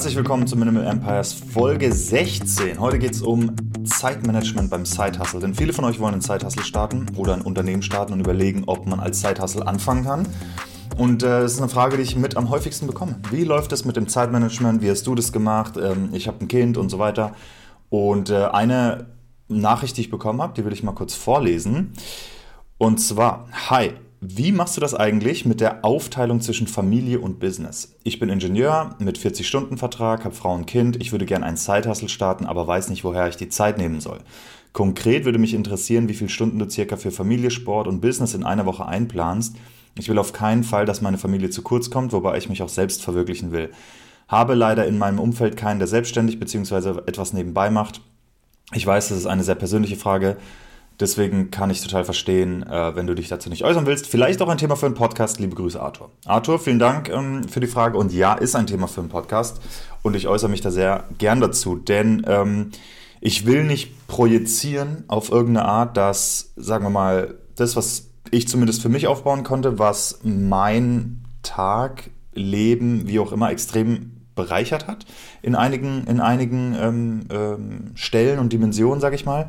Herzlich willkommen zu Minimal Empires Folge 16. Heute geht es um Zeitmanagement beim Side-Hustle. Denn viele von euch wollen einen Side-Hustle starten oder ein Unternehmen starten und überlegen, ob man als Side-Hustle anfangen kann. Und äh, das ist eine Frage, die ich mit am häufigsten bekomme. Wie läuft es mit dem Zeitmanagement? Wie hast du das gemacht? Ähm, ich habe ein Kind und so weiter. Und äh, eine Nachricht, die ich bekommen habe, die will ich mal kurz vorlesen. Und zwar, hi, wie machst du das eigentlich mit der Aufteilung zwischen Familie und Business? Ich bin Ingenieur mit 40-Stunden-Vertrag, habe Frau und Kind. Ich würde gerne einen Side-Hustle starten, aber weiß nicht, woher ich die Zeit nehmen soll. Konkret würde mich interessieren, wie viele Stunden du circa für Familie, Sport und Business in einer Woche einplanst. Ich will auf keinen Fall, dass meine Familie zu kurz kommt, wobei ich mich auch selbst verwirklichen will. Habe leider in meinem Umfeld keinen, der selbstständig bzw. etwas nebenbei macht. Ich weiß, das ist eine sehr persönliche Frage. Deswegen kann ich total verstehen, äh, wenn du dich dazu nicht äußern willst. Vielleicht auch ein Thema für einen Podcast. Liebe Grüße, Arthur. Arthur, vielen Dank ähm, für die Frage. Und ja, ist ein Thema für einen Podcast. Und ich äußere mich da sehr gern dazu. Denn ähm, ich will nicht projizieren auf irgendeine Art, dass, sagen wir mal, das, was ich zumindest für mich aufbauen konnte, was mein Tag, Leben, wie auch immer, extrem bereichert hat in einigen, in einigen ähm, ähm, Stellen und Dimensionen, sage ich mal.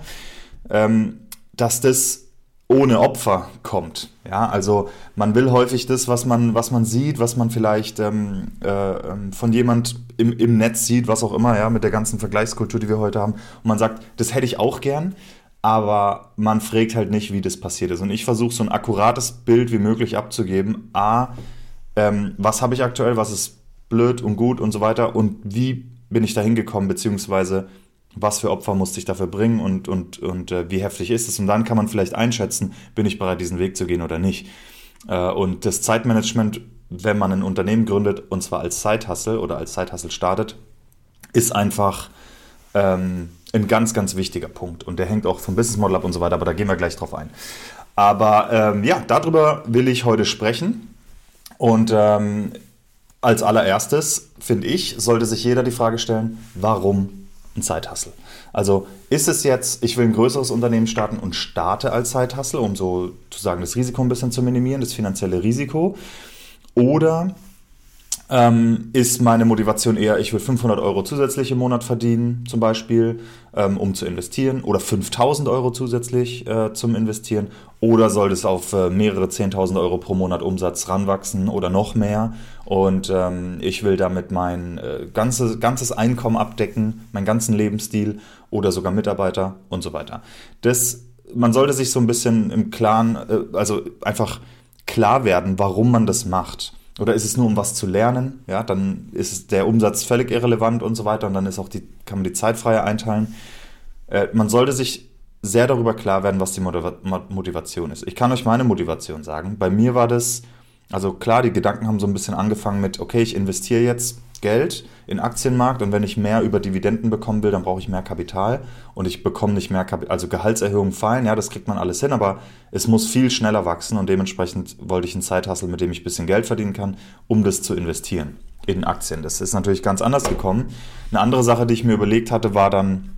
Ähm, dass das ohne Opfer kommt. Ja, also man will häufig das, was man, was man sieht, was man vielleicht ähm, äh, ähm, von jemand im, im Netz sieht, was auch immer, ja, mit der ganzen Vergleichskultur, die wir heute haben. Und man sagt, das hätte ich auch gern, aber man fragt halt nicht, wie das passiert ist. Und ich versuche so ein akkurates Bild wie möglich abzugeben. A, ähm, was habe ich aktuell, was ist blöd und gut und so weiter und wie bin ich da hingekommen, beziehungsweise was für Opfer musste ich dafür bringen und, und, und äh, wie heftig ist es. Und dann kann man vielleicht einschätzen, bin ich bereit, diesen Weg zu gehen oder nicht. Äh, und das Zeitmanagement, wenn man ein Unternehmen gründet, und zwar als Side-Hustle oder als Side-Hustle startet, ist einfach ähm, ein ganz, ganz wichtiger Punkt. Und der hängt auch vom Business Model ab und so weiter, aber da gehen wir gleich drauf ein. Aber ähm, ja, darüber will ich heute sprechen. Und ähm, als allererstes, finde ich, sollte sich jeder die Frage stellen, warum ein Zeithassel. Also ist es jetzt, ich will ein größeres Unternehmen starten und starte als Zeithassel, um so zu sagen, das Risiko ein bisschen zu minimieren, das finanzielle Risiko. Oder ähm, ist meine Motivation eher, ich will 500 Euro zusätzlich im Monat verdienen, zum Beispiel, ähm, um zu investieren, oder 5000 Euro zusätzlich äh, zum Investieren, oder soll es auf äh, mehrere 10.000 Euro pro Monat Umsatz ranwachsen oder noch mehr? Und ähm, ich will damit mein äh, ganzes, ganzes Einkommen abdecken, meinen ganzen Lebensstil oder sogar Mitarbeiter und so weiter. Das, man sollte sich so ein bisschen im Klaren, äh, also einfach klar werden, warum man das macht. Oder ist es nur um was zu lernen? Ja, dann ist der Umsatz völlig irrelevant und so weiter und dann ist auch die, kann man die Zeit freier einteilen. Äh, man sollte sich sehr darüber klar werden, was die Motivation ist. Ich kann euch meine Motivation sagen. Bei mir war das, also klar, die Gedanken haben so ein bisschen angefangen mit, okay, ich investiere jetzt Geld in Aktienmarkt und wenn ich mehr über Dividenden bekommen will, dann brauche ich mehr Kapital und ich bekomme nicht mehr Kapital, also Gehaltserhöhungen fallen, ja, das kriegt man alles hin, aber es muss viel schneller wachsen und dementsprechend wollte ich einen Zeithassel, mit dem ich ein bisschen Geld verdienen kann, um das zu investieren in Aktien. Das ist natürlich ganz anders gekommen. Eine andere Sache, die ich mir überlegt hatte, war dann,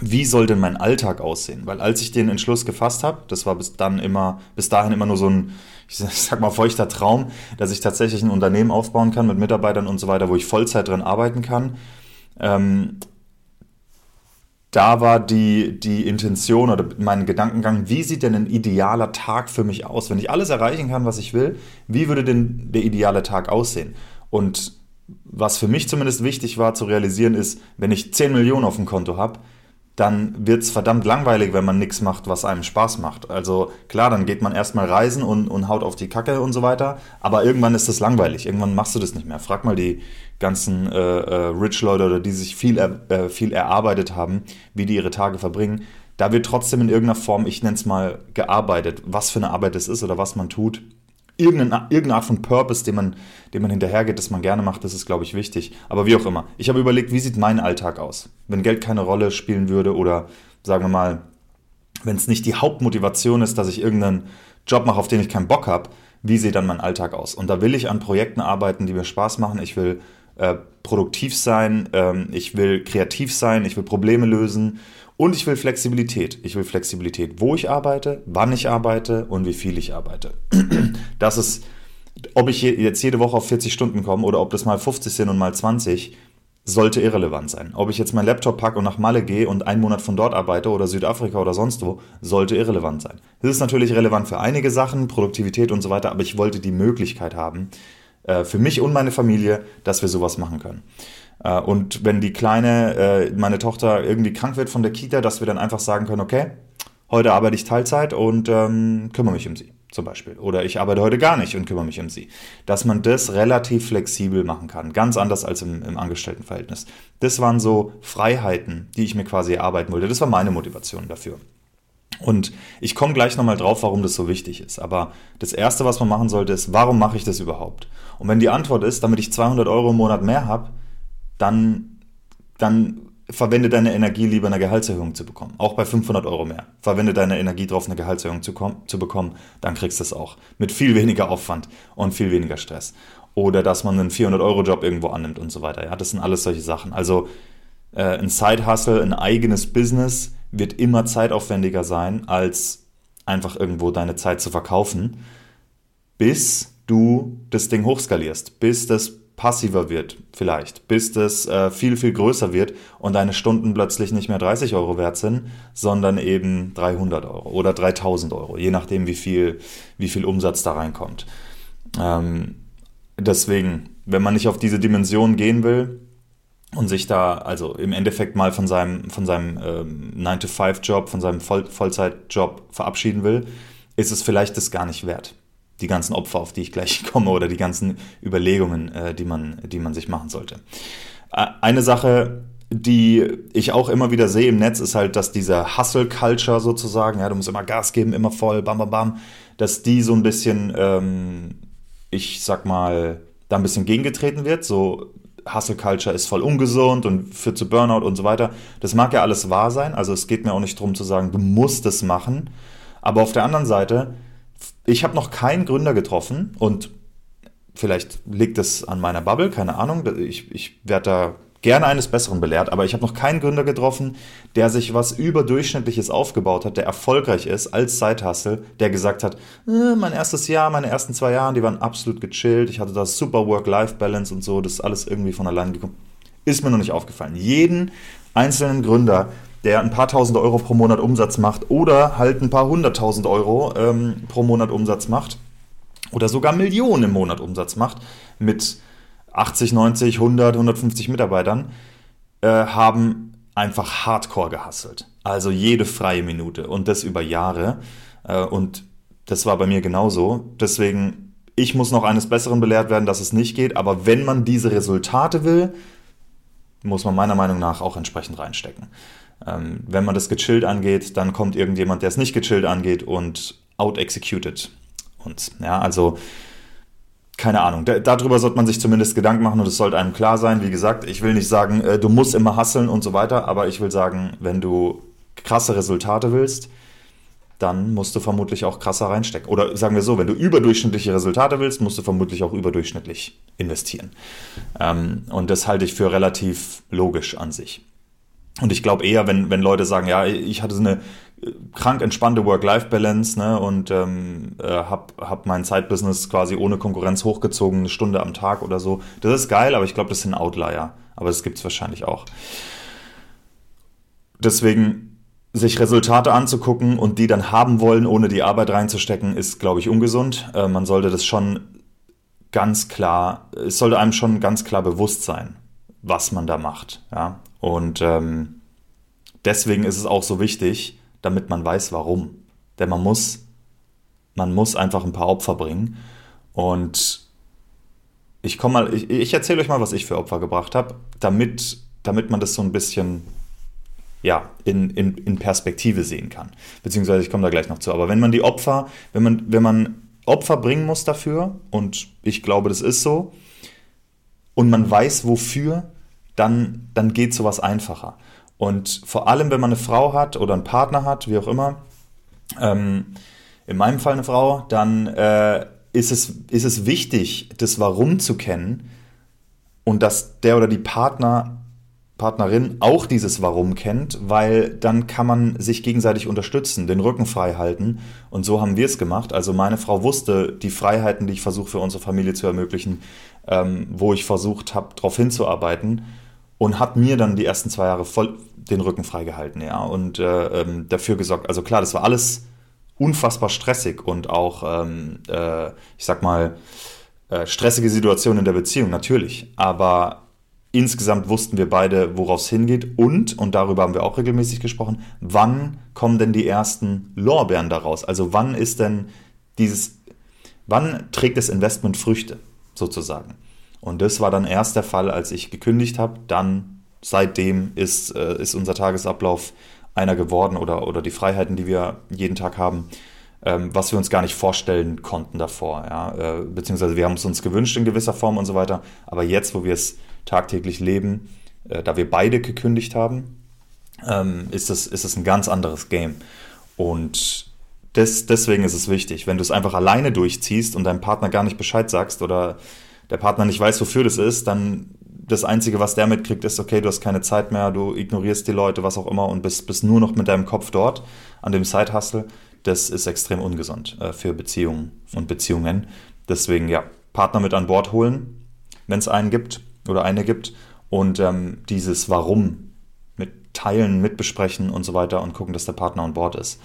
wie soll denn mein Alltag aussehen? Weil als ich den Entschluss gefasst habe, das war bis dann immer, bis dahin immer nur so ein, ich sag mal, feuchter Traum, dass ich tatsächlich ein Unternehmen aufbauen kann mit Mitarbeitern und so weiter, wo ich Vollzeit drin arbeiten kann. Ähm, da war die, die Intention oder mein Gedankengang, wie sieht denn ein idealer Tag für mich aus? Wenn ich alles erreichen kann, was ich will, wie würde denn der ideale Tag aussehen? Und was für mich zumindest wichtig war zu realisieren, ist, wenn ich 10 Millionen auf dem Konto habe, dann wird es verdammt langweilig, wenn man nichts macht, was einem Spaß macht. Also klar, dann geht man erstmal reisen und, und haut auf die Kacke und so weiter, aber irgendwann ist das langweilig. Irgendwann machst du das nicht mehr. Frag mal die ganzen äh, äh, Rich-Leute oder die sich viel, äh, viel erarbeitet haben, wie die ihre Tage verbringen. Da wird trotzdem in irgendeiner Form, ich nenne es mal, gearbeitet. Was für eine Arbeit es ist oder was man tut irgendeine, irgendeine Art von Purpose, den man, dem man hinterhergeht, das man gerne macht, das ist, glaube ich, wichtig. Aber wie auch immer. Ich habe überlegt, wie sieht mein Alltag aus? Wenn Geld keine Rolle spielen würde oder sagen wir mal, wenn es nicht die Hauptmotivation ist, dass ich irgendeinen Job mache, auf den ich keinen Bock habe, wie sieht dann mein Alltag aus? Und da will ich an Projekten arbeiten, die mir Spaß machen. Ich will äh, produktiv sein, ähm, ich will kreativ sein, ich will Probleme lösen und ich will Flexibilität. Ich will Flexibilität, wo ich arbeite, wann ich arbeite und wie viel ich arbeite. Das ist, ob ich jetzt jede Woche auf 40 Stunden komme oder ob das mal 50 sind und mal 20, sollte irrelevant sein. Ob ich jetzt meinen Laptop packe und nach Malle gehe und einen Monat von dort arbeite oder Südafrika oder sonst wo, sollte irrelevant sein. Das ist natürlich relevant für einige Sachen, Produktivität und so weiter, aber ich wollte die Möglichkeit haben, äh, für mich und meine Familie, dass wir sowas machen können. Äh, und wenn die Kleine, äh, meine Tochter, irgendwie krank wird von der Kita, dass wir dann einfach sagen können, okay, heute arbeite ich Teilzeit und ähm, kümmere mich um sie zum Beispiel. Oder ich arbeite heute gar nicht und kümmere mich um sie. Dass man das relativ flexibel machen kann. Ganz anders als im, im Angestelltenverhältnis. Das waren so Freiheiten, die ich mir quasi erarbeiten wollte. Das war meine Motivation dafür. Und ich komme gleich nochmal drauf, warum das so wichtig ist. Aber das Erste, was man machen sollte, ist, warum mache ich das überhaupt? Und wenn die Antwort ist, damit ich 200 Euro im Monat mehr habe, dann, dann verwende deine Energie lieber eine Gehaltserhöhung zu bekommen. Auch bei 500 Euro mehr. Verwende deine Energie darauf, eine Gehaltserhöhung zu, zu bekommen, dann kriegst du es auch. Mit viel weniger Aufwand und viel weniger Stress. Oder dass man einen 400-Euro-Job irgendwo annimmt und so weiter. Ja, das sind alles solche Sachen. Also äh, ein Side-Hustle, ein eigenes Business wird immer zeitaufwendiger sein, als einfach irgendwo deine Zeit zu verkaufen, bis du das Ding hochskalierst, bis das passiver wird, vielleicht, bis das äh, viel, viel größer wird und deine Stunden plötzlich nicht mehr 30 Euro wert sind, sondern eben 300 Euro oder 3000 Euro, je nachdem, wie viel, wie viel Umsatz da reinkommt. Ähm, deswegen, wenn man nicht auf diese Dimension gehen will und sich da also im Endeffekt mal von seinem, von seinem ähm, 9-to-5-Job, von seinem Voll Vollzeitjob verabschieden will, ist es vielleicht das gar nicht wert die ganzen Opfer, auf die ich gleich komme, oder die ganzen Überlegungen, äh, die, man, die man sich machen sollte. Eine Sache, die ich auch immer wieder sehe im Netz, ist halt, dass diese Hustle-Culture sozusagen, ja, du musst immer Gas geben, immer voll, bam, bam, bam, dass die so ein bisschen, ähm, ich sag mal, da ein bisschen gegengetreten wird. So, Hustle Culture ist voll ungesund und führt zu Burnout und so weiter. Das mag ja alles wahr sein. Also es geht mir auch nicht darum zu sagen, du musst es machen. Aber auf der anderen Seite ich habe noch keinen Gründer getroffen und vielleicht liegt es an meiner Bubble, keine Ahnung. Ich, ich werde da gerne eines Besseren belehrt, aber ich habe noch keinen Gründer getroffen, der sich was überdurchschnittliches aufgebaut hat, der erfolgreich ist als Zeithassel, der gesagt hat, äh, mein erstes Jahr, meine ersten zwei Jahre, die waren absolut gechillt, ich hatte da super Work-Life-Balance und so, das ist alles irgendwie von allein gekommen. Ist mir noch nicht aufgefallen. Jeden einzelnen Gründer, der ein paar tausend Euro pro Monat Umsatz macht oder halt ein paar hunderttausend Euro ähm, pro Monat Umsatz macht oder sogar Millionen im Monat Umsatz macht mit 80, 90, 100, 150 Mitarbeitern, äh, haben einfach hardcore gehasselt. Also jede freie Minute und das über Jahre. Äh, und das war bei mir genauso. Deswegen, ich muss noch eines Besseren belehrt werden, dass es nicht geht. Aber wenn man diese Resultate will, muss man meiner Meinung nach auch entsprechend reinstecken. Ähm, wenn man das gechillt angeht, dann kommt irgendjemand, der es nicht gechillt angeht und out-executed uns. Ja, also keine Ahnung. darüber sollte man sich zumindest Gedanken machen und es sollte einem klar sein. Wie gesagt, ich will nicht sagen, äh, du musst immer hasseln und so weiter, aber ich will sagen, wenn du krasse Resultate willst, dann musst du vermutlich auch krasser reinstecken. Oder sagen wir so, wenn du überdurchschnittliche Resultate willst, musst du vermutlich auch überdurchschnittlich investieren. Ähm, und das halte ich für relativ logisch an sich. Und ich glaube eher, wenn, wenn Leute sagen, ja, ich hatte so eine äh, krank entspannte Work-Life-Balance ne, und ähm, äh, habe hab mein Zeitbusiness quasi ohne Konkurrenz hochgezogen, eine Stunde am Tag oder so. Das ist geil, aber ich glaube, das sind Outlier. Aber das gibt es wahrscheinlich auch. Deswegen sich Resultate anzugucken und die dann haben wollen, ohne die Arbeit reinzustecken, ist, glaube ich, ungesund. Äh, man sollte das schon ganz klar, es sollte einem schon ganz klar bewusst sein, was man da macht. Ja? Und ähm, deswegen ist es auch so wichtig, damit man weiß, warum. Denn man muss, man muss einfach ein paar Opfer bringen. Und ich komme mal, ich, ich erzähle euch mal, was ich für Opfer gebracht habe, damit, damit man das so ein bisschen ja, in, in, in Perspektive sehen kann. Beziehungsweise ich komme da gleich noch zu. Aber wenn man die Opfer, wenn man, wenn man Opfer bringen muss dafür, und ich glaube, das ist so, und man weiß wofür, dann, dann geht sowas einfacher. Und vor allem, wenn man eine Frau hat oder einen Partner hat, wie auch immer, ähm, in meinem Fall eine Frau, dann äh, ist, es, ist es wichtig, das Warum zu kennen und dass der oder die Partner, Partnerin auch dieses Warum kennt, weil dann kann man sich gegenseitig unterstützen, den Rücken frei halten. Und so haben wir es gemacht. Also meine Frau wusste die Freiheiten, die ich versuche für unsere Familie zu ermöglichen, ähm, wo ich versucht habe, darauf hinzuarbeiten und hat mir dann die ersten zwei Jahre voll den Rücken freigehalten, ja, und äh, ähm, dafür gesorgt. Also klar, das war alles unfassbar stressig und auch, ähm, äh, ich sag mal, äh, stressige Situationen in der Beziehung, natürlich. Aber insgesamt wussten wir beide, worauf es hingeht und, und darüber haben wir auch regelmäßig gesprochen, wann kommen denn die ersten Lorbeeren daraus? Also wann ist denn dieses, wann trägt das Investment Früchte, sozusagen? Und das war dann erst der Fall, als ich gekündigt habe. Dann, seitdem ist, äh, ist unser Tagesablauf einer geworden oder, oder die Freiheiten, die wir jeden Tag haben, ähm, was wir uns gar nicht vorstellen konnten davor. Ja? Äh, beziehungsweise wir haben es uns gewünscht in gewisser Form und so weiter. Aber jetzt, wo wir es tagtäglich leben, äh, da wir beide gekündigt haben, ähm, ist, es, ist es ein ganz anderes Game. Und des, deswegen ist es wichtig, wenn du es einfach alleine durchziehst und deinem Partner gar nicht Bescheid sagst oder der Partner nicht weiß, wofür das ist, dann das Einzige, was der mitkriegt, ist, okay, du hast keine Zeit mehr, du ignorierst die Leute, was auch immer und bist, bist nur noch mit deinem Kopf dort an dem Side-Hustle. Das ist extrem ungesund äh, für Beziehungen und Beziehungen. Deswegen, ja, Partner mit an Bord holen, wenn es einen gibt oder eine gibt und ähm, dieses Warum mit teilen, mitbesprechen und so weiter und gucken, dass der Partner an Bord ist.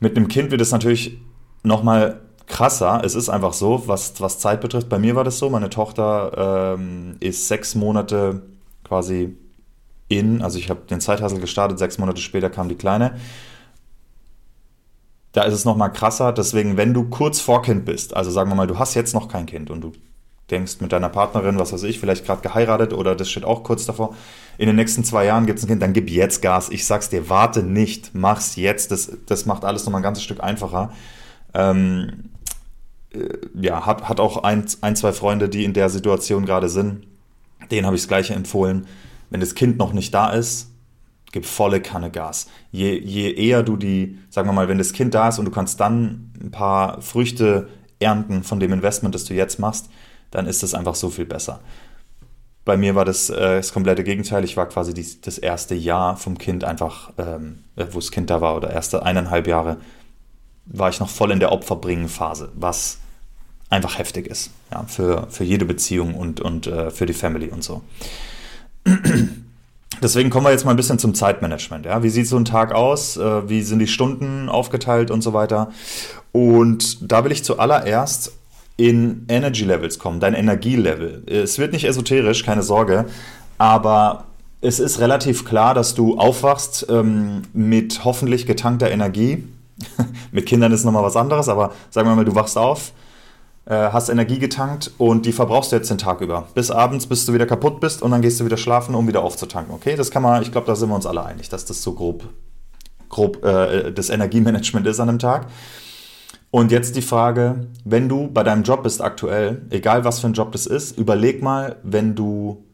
Mit einem Kind wird es natürlich nochmal krasser. Es ist einfach so, was, was Zeit betrifft. Bei mir war das so, meine Tochter ähm, ist sechs Monate quasi in, also ich habe den Zeithassel gestartet, sechs Monate später kam die Kleine. Da ist es nochmal krasser, deswegen, wenn du kurz vor Kind bist, also sagen wir mal, du hast jetzt noch kein Kind und du denkst mit deiner Partnerin, was weiß ich, vielleicht gerade geheiratet oder das steht auch kurz davor, in den nächsten zwei Jahren gibt es ein Kind, dann gib jetzt Gas. Ich sag's dir, warte nicht, mach's jetzt. Das, das macht alles nochmal ein ganzes Stück einfacher. Ähm, äh, ja, hat, hat auch ein, ein, zwei Freunde, die in der Situation gerade sind. Denen habe ich das Gleiche empfohlen. Wenn das Kind noch nicht da ist, gib volle Kanne Gas. Je, je eher du die, sagen wir mal, wenn das Kind da ist und du kannst dann ein paar Früchte ernten von dem Investment, das du jetzt machst, dann ist es einfach so viel besser. Bei mir war das äh, das komplette Gegenteil. Ich war quasi die, das erste Jahr vom Kind einfach, ähm, wo das Kind da war, oder erste eineinhalb Jahre, war ich noch voll in der Opferbringen-Phase, was einfach heftig ist. Ja, für, für jede Beziehung und, und äh, für die Family und so. Deswegen kommen wir jetzt mal ein bisschen zum Zeitmanagement. Ja? Wie sieht so ein Tag aus? Äh, wie sind die Stunden aufgeteilt und so weiter? Und da will ich zuallererst in Energy Levels kommen, dein Energielevel. Es wird nicht esoterisch, keine Sorge, aber es ist relativ klar, dass du aufwachst ähm, mit hoffentlich getankter Energie. mit Kindern ist nochmal was anderes, aber sagen wir mal, du wachst auf äh, hast Energie getankt und die verbrauchst du jetzt den Tag über. Bis abends, bis du wieder kaputt bist und dann gehst du wieder schlafen, um wieder aufzutanken. Okay, das kann man, ich glaube, da sind wir uns alle einig, dass das so grob, grob äh, das Energiemanagement ist an einem Tag. Und jetzt die Frage, wenn du bei deinem Job bist aktuell, egal was für ein Job das ist, überleg mal, wenn du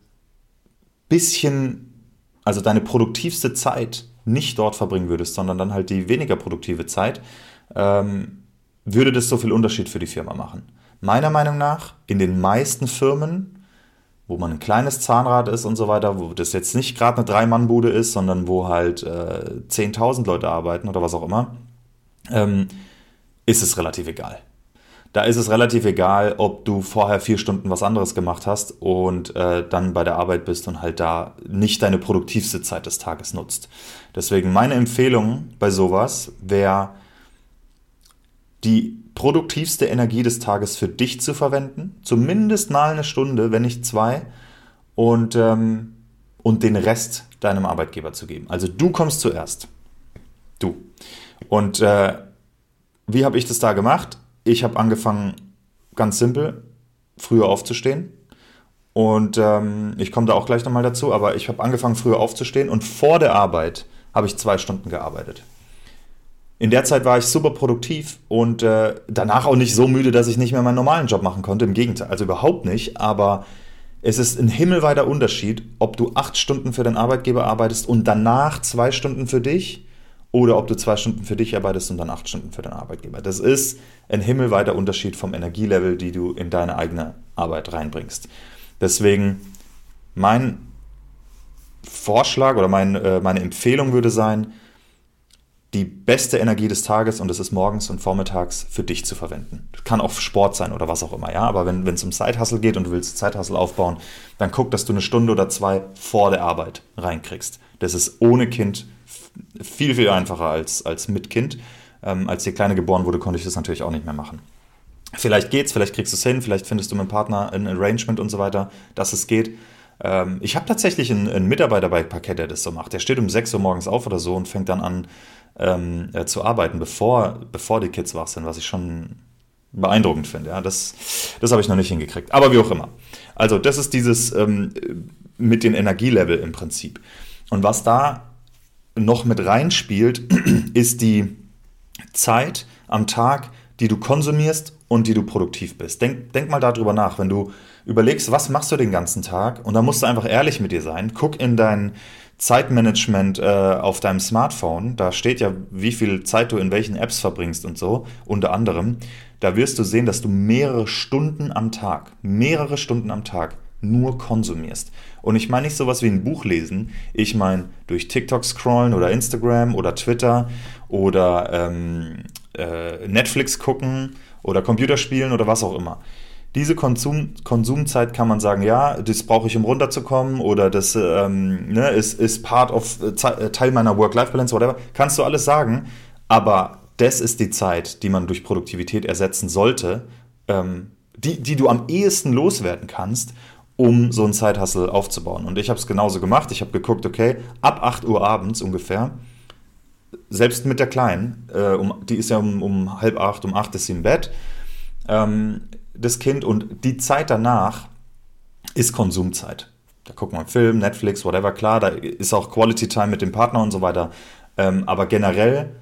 bisschen, also deine produktivste Zeit nicht dort verbringen würdest, sondern dann halt die weniger produktive Zeit, ähm, würde das so viel Unterschied für die Firma machen? Meiner Meinung nach, in den meisten Firmen, wo man ein kleines Zahnrad ist und so weiter, wo das jetzt nicht gerade eine Drei-Mann-Bude ist, sondern wo halt äh, 10.000 Leute arbeiten oder was auch immer, ähm, ist es relativ egal. Da ist es relativ egal, ob du vorher vier Stunden was anderes gemacht hast und äh, dann bei der Arbeit bist und halt da nicht deine produktivste Zeit des Tages nutzt. Deswegen meine Empfehlung bei sowas wäre, die produktivste Energie des Tages für dich zu verwenden. Zumindest mal eine Stunde, wenn nicht zwei. Und, ähm, und den Rest deinem Arbeitgeber zu geben. Also du kommst zuerst. Du. Und äh, wie habe ich das da gemacht? Ich habe angefangen, ganz simpel, früher aufzustehen. Und ähm, ich komme da auch gleich nochmal dazu, aber ich habe angefangen, früher aufzustehen und vor der Arbeit habe ich zwei Stunden gearbeitet. In der Zeit war ich super produktiv und äh, danach auch nicht so müde, dass ich nicht mehr meinen normalen Job machen konnte. Im Gegenteil, also überhaupt nicht. Aber es ist ein himmelweiter Unterschied, ob du acht Stunden für deinen Arbeitgeber arbeitest und danach zwei Stunden für dich oder ob du zwei Stunden für dich arbeitest und dann acht Stunden für deinen Arbeitgeber. Das ist ein himmelweiter Unterschied vom Energielevel, die du in deine eigene Arbeit reinbringst. Deswegen mein Vorschlag oder mein, äh, meine Empfehlung würde sein, die beste Energie des Tages und das ist morgens und vormittags für dich zu verwenden. Das kann auch Sport sein oder was auch immer, ja. Aber wenn es um Zeithassel geht und du willst Zeithassel aufbauen, dann guck, dass du eine Stunde oder zwei vor der Arbeit reinkriegst. Das ist ohne Kind viel, viel einfacher als, als mit Kind. Ähm, als die Kleine geboren wurde, konnte ich das natürlich auch nicht mehr machen. Vielleicht geht's, vielleicht kriegst du es hin, vielleicht findest du mit dem Partner ein Arrangement und so weiter, dass es geht. Ähm, ich habe tatsächlich einen, einen, Mitarbeiter bei Parkett, der das so macht. Der steht um 6 Uhr morgens auf oder so und fängt dann an ähm, äh, zu arbeiten, bevor, bevor die Kids wach sind, was ich schon beeindruckend finde. Ja, das das habe ich noch nicht hingekriegt. Aber wie auch immer. Also, das ist dieses ähm, mit den Energielevel im Prinzip. Und was da noch mit reinspielt, ist die Zeit am Tag, die du konsumierst und die du produktiv bist. Denk, denk mal darüber nach, wenn du überlegst, was machst du den ganzen Tag und da musst du einfach ehrlich mit dir sein. Guck in dein Zeitmanagement äh, auf deinem Smartphone, da steht ja, wie viel Zeit du in welchen Apps verbringst und so, unter anderem. Da wirst du sehen, dass du mehrere Stunden am Tag, mehrere Stunden am Tag nur konsumierst. Und ich meine nicht sowas wie ein Buch lesen, ich meine durch TikTok scrollen oder Instagram oder Twitter oder ähm, äh, Netflix gucken oder Computerspielen oder was auch immer. Diese Konsum, Konsumzeit kann man sagen, ja, das brauche ich, um runterzukommen oder das ähm, ne, ist, ist part of äh, äh, Teil meiner Work-Life-Balance, whatever. Kannst du alles sagen, aber das ist die Zeit, die man durch Produktivität ersetzen sollte, ähm, die, die du am ehesten loswerden kannst, um so einen Zeithassel aufzubauen. Und ich habe es genauso gemacht. Ich habe geguckt, okay, ab 8 Uhr abends ungefähr, selbst mit der Kleinen, äh, um, die ist ja um, um halb acht, um acht ist sie im Bett, ähm, das Kind und die Zeit danach ist Konsumzeit. Da guckt man Film, Netflix, whatever, klar, da ist auch Quality Time mit dem Partner und so weiter. Ähm, aber generell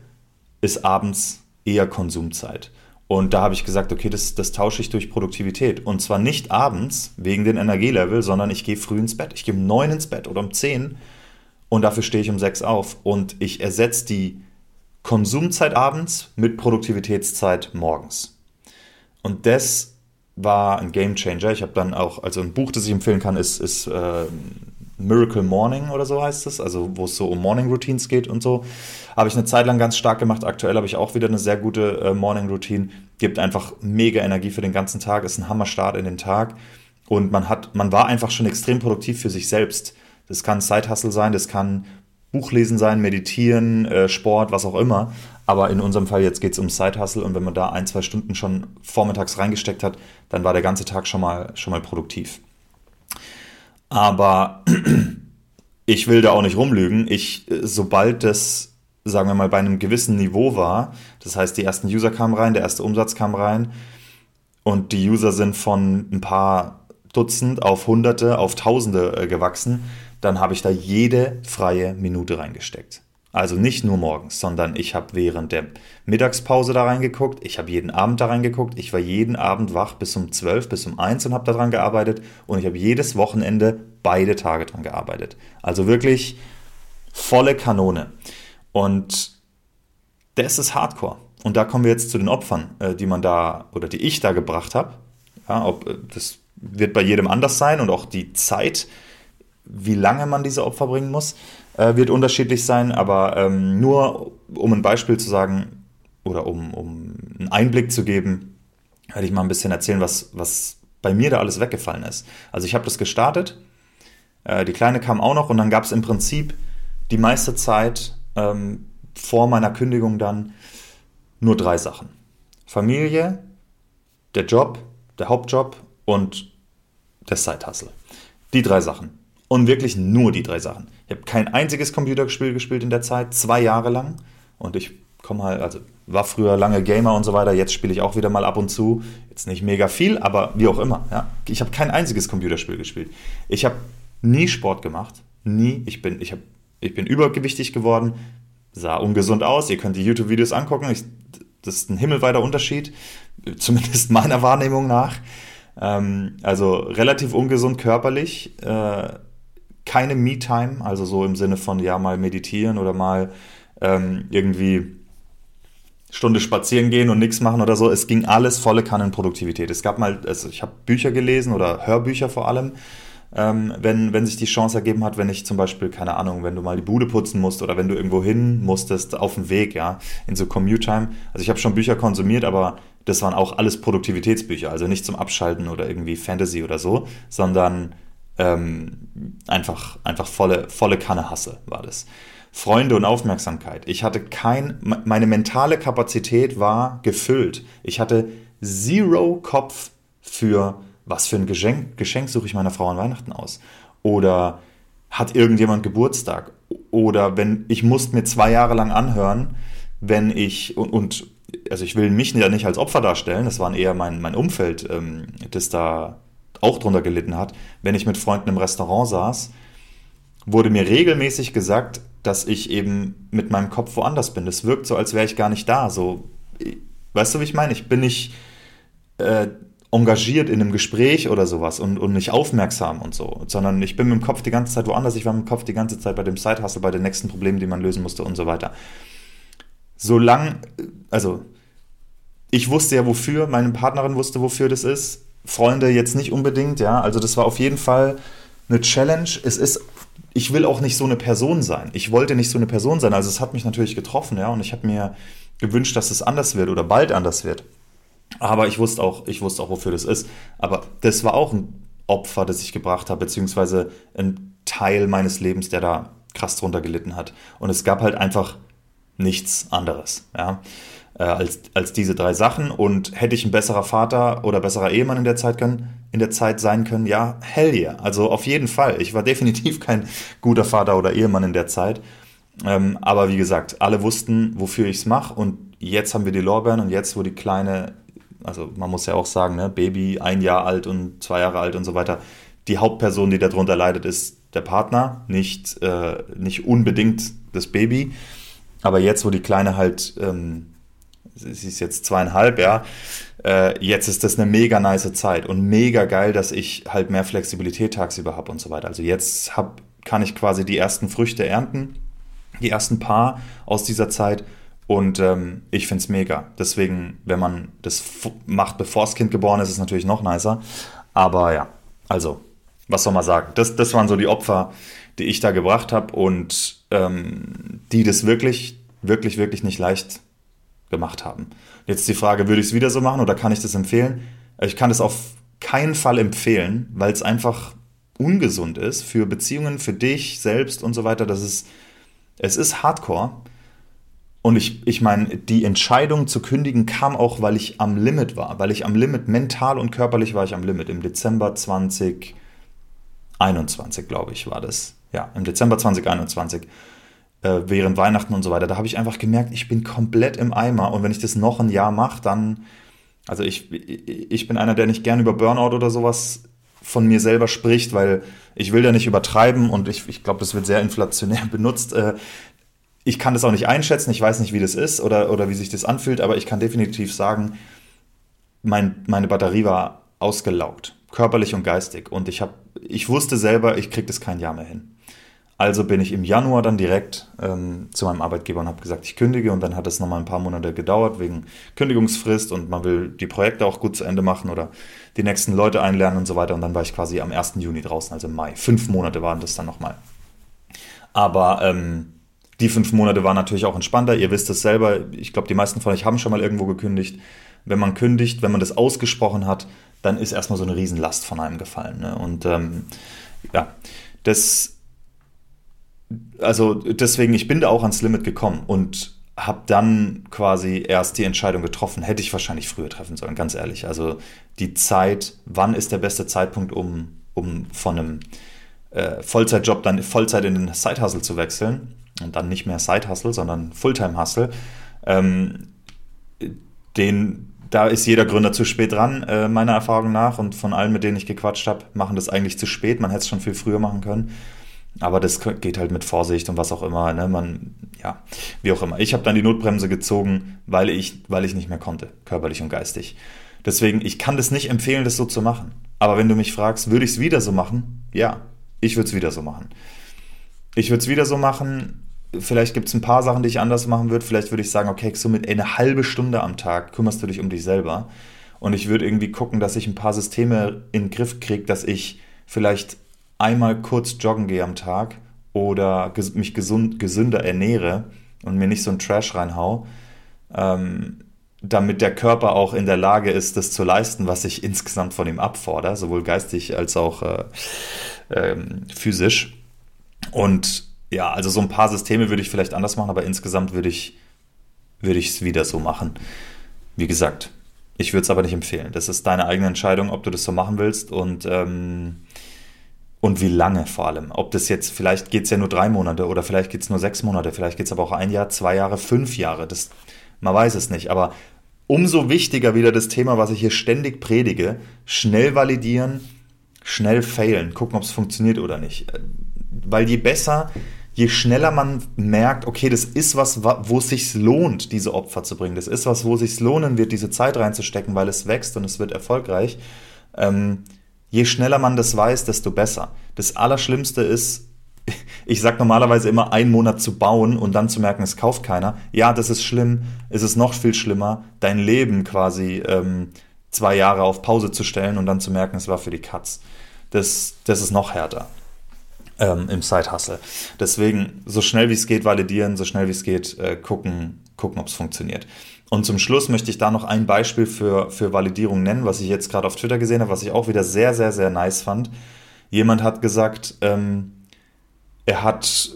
ist abends eher Konsumzeit. Und da habe ich gesagt, okay, das, das tausche ich durch Produktivität. Und zwar nicht abends wegen den Energielevel, sondern ich gehe früh ins Bett. Ich gehe um neun ins Bett oder um zehn und dafür stehe ich um sechs auf. Und ich ersetze die Konsumzeit abends mit Produktivitätszeit morgens. Und das war ein Game Changer. Ich habe dann auch, also ein Buch, das ich empfehlen kann, ist, ist äh, Miracle Morning oder so heißt es, also wo es so um Morning Routines geht und so. Habe ich eine Zeit lang ganz stark gemacht. Aktuell habe ich auch wieder eine sehr gute äh, Morning Routine. Gibt einfach mega Energie für den ganzen Tag, ist ein Hammerstart in den Tag. Und man hat, man war einfach schon extrem produktiv für sich selbst. Das kann Side-Hustle sein, das kann Buchlesen sein, Meditieren, äh, Sport, was auch immer. Aber in unserem Fall jetzt geht es um Side-Hustle und wenn man da ein, zwei Stunden schon vormittags reingesteckt hat, dann war der ganze Tag schon mal, schon mal produktiv. Aber ich will da auch nicht rumlügen. Ich, sobald das, sagen wir mal, bei einem gewissen Niveau war, das heißt, die ersten User kamen rein, der erste Umsatz kam rein und die User sind von ein paar Dutzend auf Hunderte, auf Tausende äh, gewachsen, dann habe ich da jede freie Minute reingesteckt. Also nicht nur morgens, sondern ich habe während der Mittagspause da reingeguckt, ich habe jeden Abend da reingeguckt, ich war jeden Abend wach bis um 12, bis um 1 und habe daran gearbeitet und ich habe jedes Wochenende beide Tage dran gearbeitet. Also wirklich volle Kanone. Und das ist Hardcore. Und da kommen wir jetzt zu den Opfern, äh, die man da oder die ich da gebracht habe. Ja, ob, äh, das wird bei jedem anders sein und auch die Zeit, wie lange man diese Opfer bringen muss äh, wird unterschiedlich sein, aber ähm, nur um ein Beispiel zu sagen oder um, um einen Einblick zu geben, werde ich mal ein bisschen erzählen, was, was bei mir da alles weggefallen ist. Also ich habe das gestartet, äh, die Kleine kam auch noch und dann gab es im Prinzip die meiste Zeit ähm, vor meiner Kündigung dann nur drei Sachen. Familie, der Job, der Hauptjob und der Side-Hustle. Die drei Sachen. Und wirklich nur die drei Sachen. Ich habe kein einziges Computerspiel gespielt in der Zeit, zwei Jahre lang. Und ich komme halt, also war früher lange Gamer und so weiter, jetzt spiele ich auch wieder mal ab und zu. Jetzt nicht mega viel, aber wie auch immer. Ja. Ich habe kein einziges Computerspiel gespielt. Ich habe nie Sport gemacht. Nie. Ich bin, ich hab, ich bin übergewichtig geworden, sah ungesund aus. Ihr könnt die YouTube-Videos angucken. Ich, das ist ein himmelweiter Unterschied, zumindest meiner Wahrnehmung nach. Ähm, also relativ ungesund körperlich. Äh, keine Me-Time, also so im Sinne von ja mal meditieren oder mal ähm, irgendwie Stunde spazieren gehen und nichts machen oder so. Es ging alles volle Kanne Produktivität. Es gab mal, also ich habe Bücher gelesen oder Hörbücher vor allem, ähm, wenn, wenn sich die Chance ergeben hat, wenn ich zum Beispiel, keine Ahnung, wenn du mal die Bude putzen musst oder wenn du irgendwo hin musstest auf dem Weg, ja, in so Commute Time. Also ich habe schon Bücher konsumiert, aber das waren auch alles Produktivitätsbücher, also nicht zum Abschalten oder irgendwie Fantasy oder so, sondern ähm, einfach, einfach volle, volle Kanne Hasse war das. Freunde und Aufmerksamkeit. Ich hatte kein, meine mentale Kapazität war gefüllt. Ich hatte zero Kopf für, was für ein Geschenk, Geschenk suche ich meiner Frau an Weihnachten aus. Oder hat irgendjemand Geburtstag? Oder wenn, ich musste mir zwei Jahre lang anhören, wenn ich, und, und also ich will mich ja nicht als Opfer darstellen, das war eher mein, mein Umfeld, ähm, das da auch drunter gelitten hat. Wenn ich mit Freunden im Restaurant saß, wurde mir regelmäßig gesagt, dass ich eben mit meinem Kopf woanders bin. Das wirkt so, als wäre ich gar nicht da. So, weißt du, wie ich meine? Ich bin nicht äh, engagiert in einem Gespräch oder sowas und, und nicht aufmerksam und so, sondern ich bin mit dem Kopf die ganze Zeit woanders. Ich war mit dem Kopf die ganze Zeit bei dem Side-Hustle, bei den nächsten Problemen, die man lösen musste und so weiter. Solange, also ich wusste ja wofür, meine Partnerin wusste wofür das ist, Freunde jetzt nicht unbedingt, ja. Also das war auf jeden Fall eine Challenge. Es ist ich will auch nicht so eine Person sein. Ich wollte nicht so eine Person sein. Also es hat mich natürlich getroffen, ja, und ich habe mir gewünscht, dass es anders wird oder bald anders wird. Aber ich wusste auch, ich wusste auch, wofür das ist. Aber das war auch ein Opfer, das ich gebracht habe, beziehungsweise ein Teil meines Lebens, der da krass drunter gelitten hat. Und es gab halt einfach nichts anderes, ja, äh, als, als diese drei Sachen. Und hätte ich ein besserer Vater oder besserer Ehemann in der Zeit können, in der Zeit sein können? Ja, hell yeah. Also auf jeden Fall. Ich war definitiv kein guter Vater oder Ehemann in der Zeit. Ähm, aber wie gesagt, alle wussten, wofür ich es mache. Und jetzt haben wir die Lorbeeren und jetzt, wo die kleine, also man muss ja auch sagen, ne, Baby ein Jahr alt und zwei Jahre alt und so weiter, die Hauptperson, die darunter leidet, ist der Partner, nicht, äh, nicht unbedingt das Baby. Aber jetzt, wo die Kleine halt, ähm, sie ist jetzt zweieinhalb, ja, äh, jetzt ist das eine mega nice Zeit und mega geil, dass ich halt mehr Flexibilität tagsüber habe und so weiter. Also jetzt hab, kann ich quasi die ersten Früchte ernten, die ersten paar aus dieser Zeit und ähm, ich finde es mega. Deswegen, wenn man das macht, bevor das Kind geboren ist, ist es natürlich noch nicer. Aber ja, also, was soll man sagen? Das, das waren so die Opfer, die ich da gebracht habe und ähm, die das wirklich, wirklich, wirklich nicht leicht gemacht haben. Jetzt die Frage, würde ich es wieder so machen oder kann ich das empfehlen? Ich kann das auf keinen Fall empfehlen, weil es einfach ungesund ist für Beziehungen, für dich selbst und so weiter. Das ist, es ist Hardcore. Und ich, ich meine, die Entscheidung zu kündigen kam auch, weil ich am Limit war. Weil ich am Limit, mental und körperlich war ich am Limit. Im Dezember 2021, glaube ich, war das. Ja, im Dezember 2021 äh, während Weihnachten und so weiter. Da habe ich einfach gemerkt, ich bin komplett im Eimer und wenn ich das noch ein Jahr mache, dann, also ich, ich bin einer, der nicht gern über Burnout oder sowas von mir selber spricht, weil ich will da nicht übertreiben und ich, ich glaube, das wird sehr inflationär benutzt. Äh, ich kann das auch nicht einschätzen, ich weiß nicht, wie das ist oder, oder wie sich das anfühlt, aber ich kann definitiv sagen, mein, meine Batterie war ausgelaugt, körperlich und geistig. Und ich, hab, ich wusste selber, ich kriege das kein Jahr mehr hin. Also bin ich im Januar dann direkt ähm, zu meinem Arbeitgeber und habe gesagt, ich kündige und dann hat es nochmal ein paar Monate gedauert wegen Kündigungsfrist und man will die Projekte auch gut zu Ende machen oder die nächsten Leute einlernen und so weiter und dann war ich quasi am 1. Juni draußen, also im Mai. Fünf Monate waren das dann nochmal. Aber ähm, die fünf Monate waren natürlich auch entspannter. Ihr wisst es selber, ich glaube, die meisten von euch haben schon mal irgendwo gekündigt. Wenn man kündigt, wenn man das ausgesprochen hat, dann ist erstmal so eine Riesenlast von einem gefallen. Ne? Und ähm, ja, das also deswegen, ich bin da auch ans Limit gekommen und habe dann quasi erst die Entscheidung getroffen. Hätte ich wahrscheinlich früher treffen sollen, ganz ehrlich. Also die Zeit, wann ist der beste Zeitpunkt, um, um von einem äh, Vollzeitjob dann Vollzeit in den Side-Hustle zu wechseln und dann nicht mehr Side-Hustle, sondern Fulltime-Hustle, ähm, den, da ist jeder Gründer zu spät dran, äh, meiner Erfahrung nach. Und von allen, mit denen ich gequatscht habe, machen das eigentlich zu spät. Man hätte es schon viel früher machen können. Aber das geht halt mit Vorsicht und was auch immer. Ne? Man, ja, wie auch immer. Ich habe dann die Notbremse gezogen, weil ich, weil ich nicht mehr konnte, körperlich und geistig. Deswegen, ich kann das nicht empfehlen, das so zu machen. Aber wenn du mich fragst, würde ich es wieder so machen? Ja, ich würde es wieder so machen. Ich würde es wieder so machen. Vielleicht gibt es ein paar Sachen, die ich anders machen würde. Vielleicht würde ich sagen, okay, so mit eine halbe Stunde am Tag kümmerst du dich um dich selber. Und ich würde irgendwie gucken, dass ich ein paar Systeme in den Griff kriege, dass ich vielleicht einmal kurz joggen gehe am Tag oder mich gesund, gesünder ernähre und mir nicht so einen Trash reinhau, ähm, damit der Körper auch in der Lage ist, das zu leisten, was ich insgesamt von ihm abfordere, sowohl geistig als auch äh, ähm, physisch. Und ja, also so ein paar Systeme würde ich vielleicht anders machen, aber insgesamt würde ich würde ich es wieder so machen. Wie gesagt, ich würde es aber nicht empfehlen. Das ist deine eigene Entscheidung, ob du das so machen willst und ähm, und wie lange vor allem. Ob das jetzt, vielleicht geht es ja nur drei Monate oder vielleicht geht es nur sechs Monate, vielleicht geht es aber auch ein Jahr, zwei Jahre, fünf Jahre. Das, man weiß es nicht. Aber umso wichtiger wieder das Thema, was ich hier ständig predige. Schnell validieren, schnell failen, gucken, ob es funktioniert oder nicht. Weil je besser, je schneller man merkt, okay, das ist was, wo es sich lohnt, diese Opfer zu bringen. Das ist was, wo es sich lohnen wird, diese Zeit reinzustecken, weil es wächst und es wird erfolgreich. Ähm, je schneller man das weiß, desto besser. Das Allerschlimmste ist, ich sage normalerweise immer, einen Monat zu bauen und dann zu merken, es kauft keiner. Ja, das ist schlimm. Es ist noch viel schlimmer, dein Leben quasi ähm, zwei Jahre auf Pause zu stellen und dann zu merken, es war für die Katz. Das, das ist noch härter ähm, im Side-Hustle. Deswegen so schnell wie es geht validieren, so schnell wie es geht äh, gucken, gucken ob es funktioniert. Und zum Schluss möchte ich da noch ein Beispiel für, für Validierung nennen, was ich jetzt gerade auf Twitter gesehen habe, was ich auch wieder sehr, sehr, sehr nice fand. Jemand hat gesagt, ähm, er hat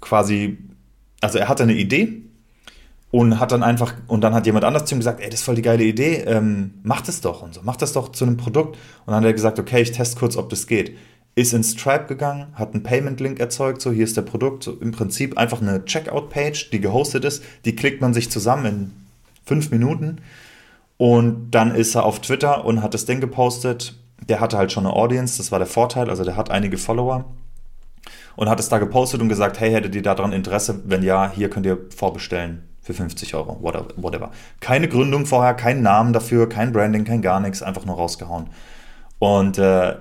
quasi, also er hatte eine Idee und hat dann einfach, und dann hat jemand anders zu ihm gesagt, ey, das ist voll die geile Idee, ähm, mach das doch und so, mach das doch zu einem Produkt. Und dann hat er gesagt, okay, ich teste kurz, ob das geht ist in Stripe gegangen, hat einen Payment-Link erzeugt, so hier ist der Produkt, so im Prinzip einfach eine Checkout-Page, die gehostet ist, die klickt man sich zusammen in fünf Minuten und dann ist er auf Twitter und hat das Ding gepostet. Der hatte halt schon eine Audience, das war der Vorteil, also der hat einige Follower und hat es da gepostet und gesagt, hey, hättet ihr daran Interesse? Wenn ja, hier könnt ihr vorbestellen für 50 Euro, whatever. Keine Gründung vorher, keinen Namen dafür, kein Branding, kein gar nichts, einfach nur rausgehauen. Und äh,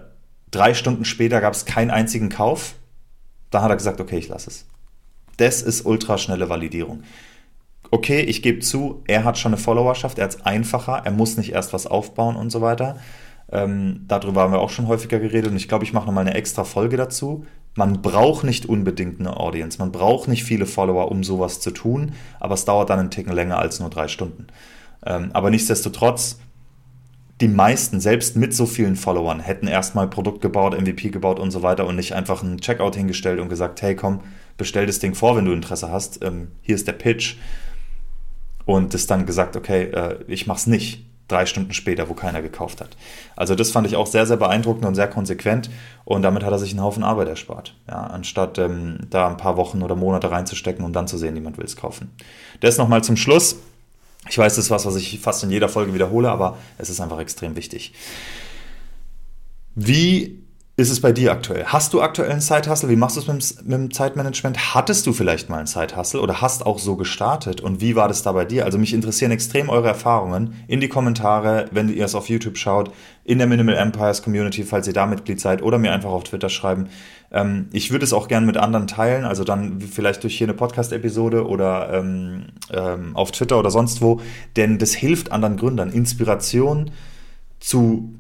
Drei Stunden später gab es keinen einzigen Kauf. Da hat er gesagt, okay, ich lasse es. Das ist ultraschnelle Validierung. Okay, ich gebe zu, er hat schon eine Followerschaft, er hat es einfacher, er muss nicht erst was aufbauen und so weiter. Ähm, darüber haben wir auch schon häufiger geredet und ich glaube, ich mache nochmal eine extra Folge dazu. Man braucht nicht unbedingt eine Audience, man braucht nicht viele Follower, um sowas zu tun, aber es dauert dann einen Ticken länger als nur drei Stunden. Ähm, aber nichtsdestotrotz, die meisten, selbst mit so vielen Followern, hätten erstmal Produkt gebaut, MVP gebaut und so weiter und nicht einfach einen Checkout hingestellt und gesagt, hey komm, bestell das Ding vor, wenn du Interesse hast, ähm, hier ist der Pitch. Und das dann gesagt, okay, äh, ich mach's nicht. Drei Stunden später, wo keiner gekauft hat. Also das fand ich auch sehr, sehr beeindruckend und sehr konsequent und damit hat er sich einen Haufen Arbeit erspart. Ja, anstatt ähm, da ein paar Wochen oder Monate reinzustecken und dann zu sehen, niemand will es kaufen. Das nochmal zum Schluss. Ich weiß, das ist was, was ich fast in jeder Folge wiederhole, aber es ist einfach extrem wichtig. Wie ist es bei dir aktuell? Hast du aktuell einen Side-Hustle? Wie machst du es mit, mit, dem Zeitmanagement? Hattest du vielleicht mal einen Side-Hustle oder hast auch so gestartet? Und wie war das da bei dir? Also mich interessieren extrem eure Erfahrungen in die Kommentare, wenn ihr es auf YouTube schaut, in der Minimal Empires Community, falls ihr da Mitglied seid, oder mir einfach auf Twitter schreiben. Ähm, ich würde es auch gerne mit anderen teilen, also dann vielleicht durch hier eine Podcast-Episode oder ähm, ähm, auf Twitter oder sonst wo, denn das hilft anderen Gründern, Inspiration zu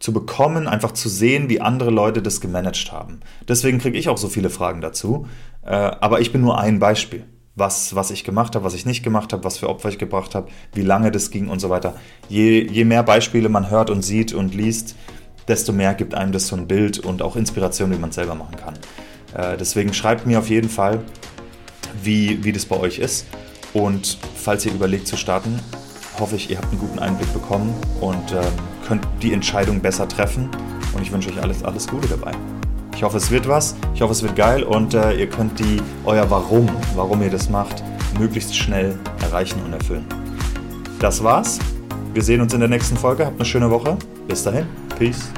zu bekommen, einfach zu sehen, wie andere Leute das gemanagt haben. Deswegen kriege ich auch so viele Fragen dazu. Äh, aber ich bin nur ein Beispiel. Was, was ich gemacht habe, was ich nicht gemacht habe, was für Opfer ich gebracht habe, wie lange das ging und so weiter. Je, je mehr Beispiele man hört und sieht und liest, desto mehr gibt einem das so ein Bild und auch Inspiration, wie man es selber machen kann. Äh, deswegen schreibt mir auf jeden Fall, wie, wie das bei euch ist. Und falls ihr überlegt zu starten, hoffe ich, ihr habt einen guten Einblick bekommen und ähm, könnt die Entscheidung besser treffen. Und ich wünsche euch alles, alles Gute dabei. Ich hoffe, es wird was. Ich hoffe, es wird geil und äh, ihr könnt die euer Warum, warum ihr das macht, möglichst schnell erreichen und erfüllen. Das war's. Wir sehen uns in der nächsten Folge. Habt eine schöne Woche. Bis dahin. Peace.